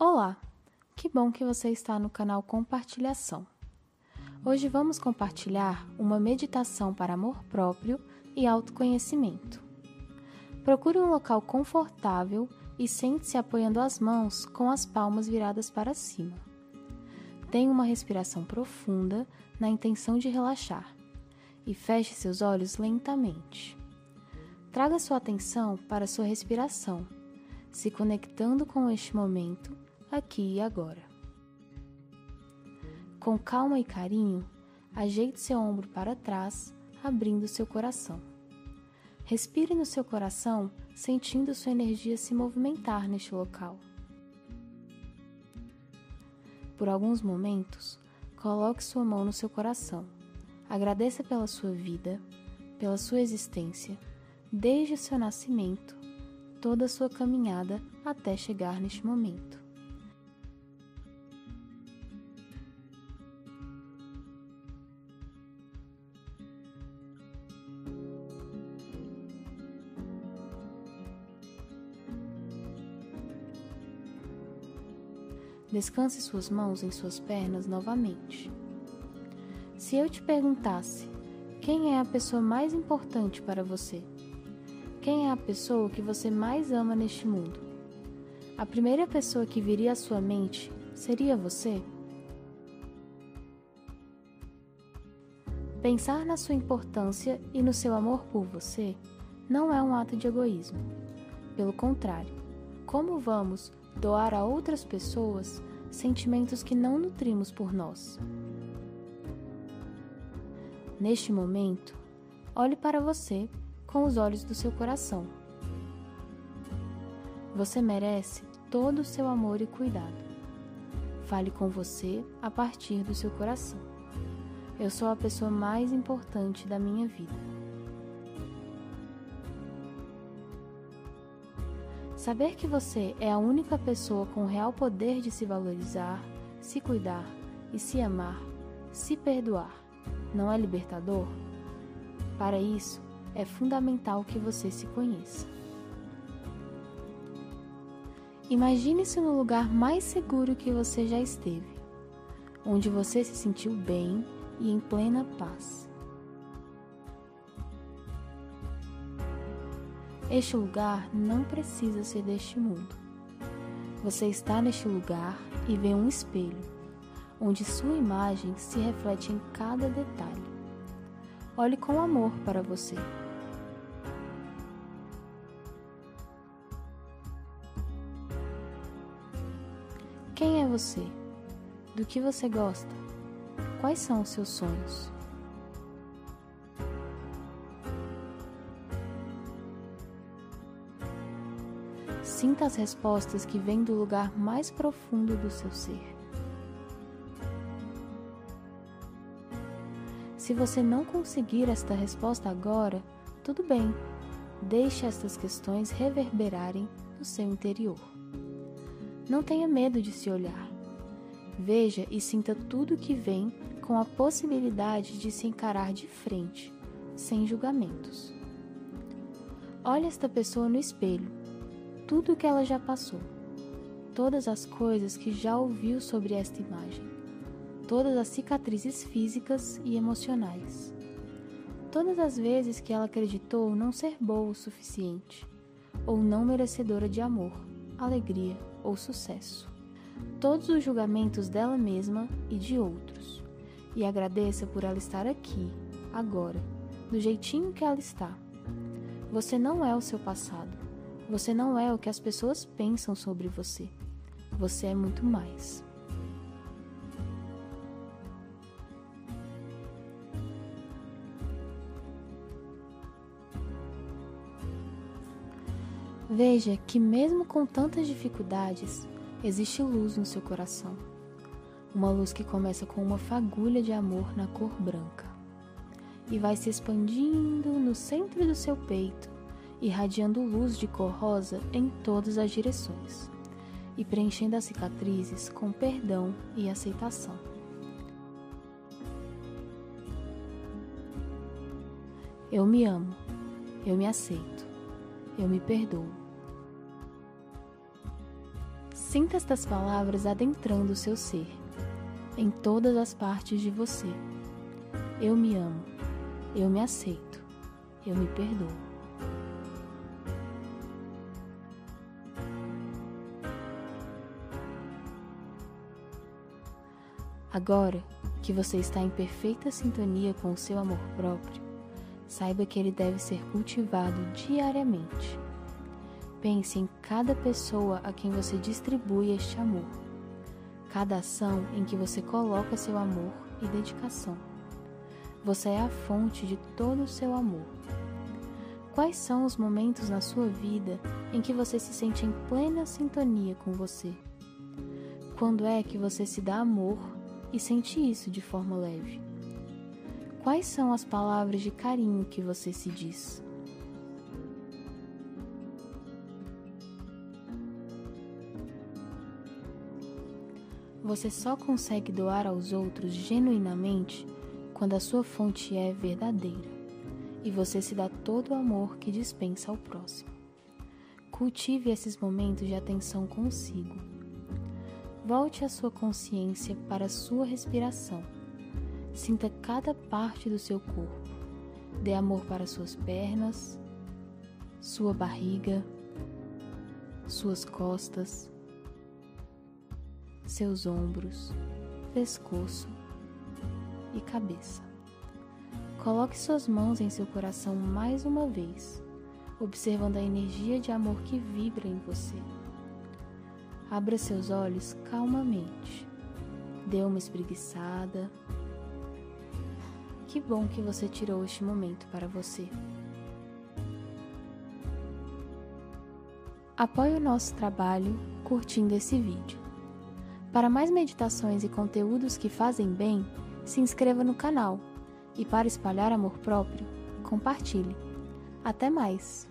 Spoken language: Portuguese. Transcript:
Olá! Que bom que você está no canal Compartilhação. Hoje vamos compartilhar uma meditação para amor próprio e autoconhecimento. Procure um local confortável e sente-se apoiando as mãos com as palmas viradas para cima. Tenha uma respiração profunda na intenção de relaxar e feche seus olhos lentamente. Traga sua atenção para sua respiração, se conectando com este momento, aqui e agora. Com calma e carinho, ajeite seu ombro para trás, abrindo seu coração. Respire no seu coração, sentindo sua energia se movimentar neste local. Por alguns momentos, coloque sua mão no seu coração. Agradeça pela sua vida, pela sua existência desde seu nascimento, toda a sua caminhada até chegar neste momento. Descanse suas mãos em suas pernas novamente. Se eu te perguntasse quem é a pessoa mais importante para você, quem é a pessoa que você mais ama neste mundo? A primeira pessoa que viria à sua mente seria você? Pensar na sua importância e no seu amor por você não é um ato de egoísmo. Pelo contrário, como vamos doar a outras pessoas sentimentos que não nutrimos por nós? Neste momento, olhe para você com os olhos do seu coração. Você merece todo o seu amor e cuidado. Fale com você a partir do seu coração. Eu sou a pessoa mais importante da minha vida. Saber que você é a única pessoa com real poder de se valorizar, se cuidar e se amar, se perdoar, não é libertador? Para isso, é fundamental que você se conheça. Imagine-se no lugar mais seguro que você já esteve, onde você se sentiu bem e em plena paz. Este lugar não precisa ser deste mundo. Você está neste lugar e vê um espelho, onde sua imagem se reflete em cada detalhe. Olhe com amor para você. Quem é você? Do que você gosta? Quais são os seus sonhos? Sinta as respostas que vêm do lugar mais profundo do seu ser. Se você não conseguir esta resposta agora, tudo bem, deixe estas questões reverberarem no seu interior. Não tenha medo de se olhar. Veja e sinta tudo que vem com a possibilidade de se encarar de frente, sem julgamentos. Olhe esta pessoa no espelho, tudo o que ela já passou, todas as coisas que já ouviu sobre esta imagem, todas as cicatrizes físicas e emocionais, todas as vezes que ela acreditou não ser boa o suficiente, ou não merecedora de amor, alegria ou sucesso. Todos os julgamentos dela mesma e de outros. E agradeça por ela estar aqui, agora, do jeitinho que ela está. Você não é o seu passado. Você não é o que as pessoas pensam sobre você. Você é muito mais. Veja que, mesmo com tantas dificuldades, existe luz no seu coração. Uma luz que começa com uma fagulha de amor na cor branca e vai se expandindo no centro do seu peito, irradiando luz de cor rosa em todas as direções e preenchendo as cicatrizes com perdão e aceitação. Eu me amo, eu me aceito, eu me perdoo. Sinta estas palavras adentrando o seu ser, em todas as partes de você. Eu me amo, eu me aceito, eu me perdoo. Agora que você está em perfeita sintonia com o seu amor próprio, saiba que ele deve ser cultivado diariamente. Pense em cada pessoa a quem você distribui este amor, cada ação em que você coloca seu amor e dedicação. Você é a fonte de todo o seu amor. Quais são os momentos na sua vida em que você se sente em plena sintonia com você? Quando é que você se dá amor e sente isso de forma leve. Quais são as palavras de carinho que você se diz? Você só consegue doar aos outros genuinamente quando a sua fonte é verdadeira e você se dá todo o amor que dispensa ao próximo. Cultive esses momentos de atenção consigo Volte a sua consciência para a sua respiração. Sinta cada parte do seu corpo. Dê amor para suas pernas, sua barriga, suas costas, seus ombros, pescoço e cabeça. Coloque suas mãos em seu coração mais uma vez, observando a energia de amor que vibra em você. Abra seus olhos calmamente. Dê uma espreguiçada. Que bom que você tirou este momento para você. Apoie o nosso trabalho curtindo esse vídeo. Para mais meditações e conteúdos que fazem bem, se inscreva no canal e para espalhar amor próprio, compartilhe. Até mais!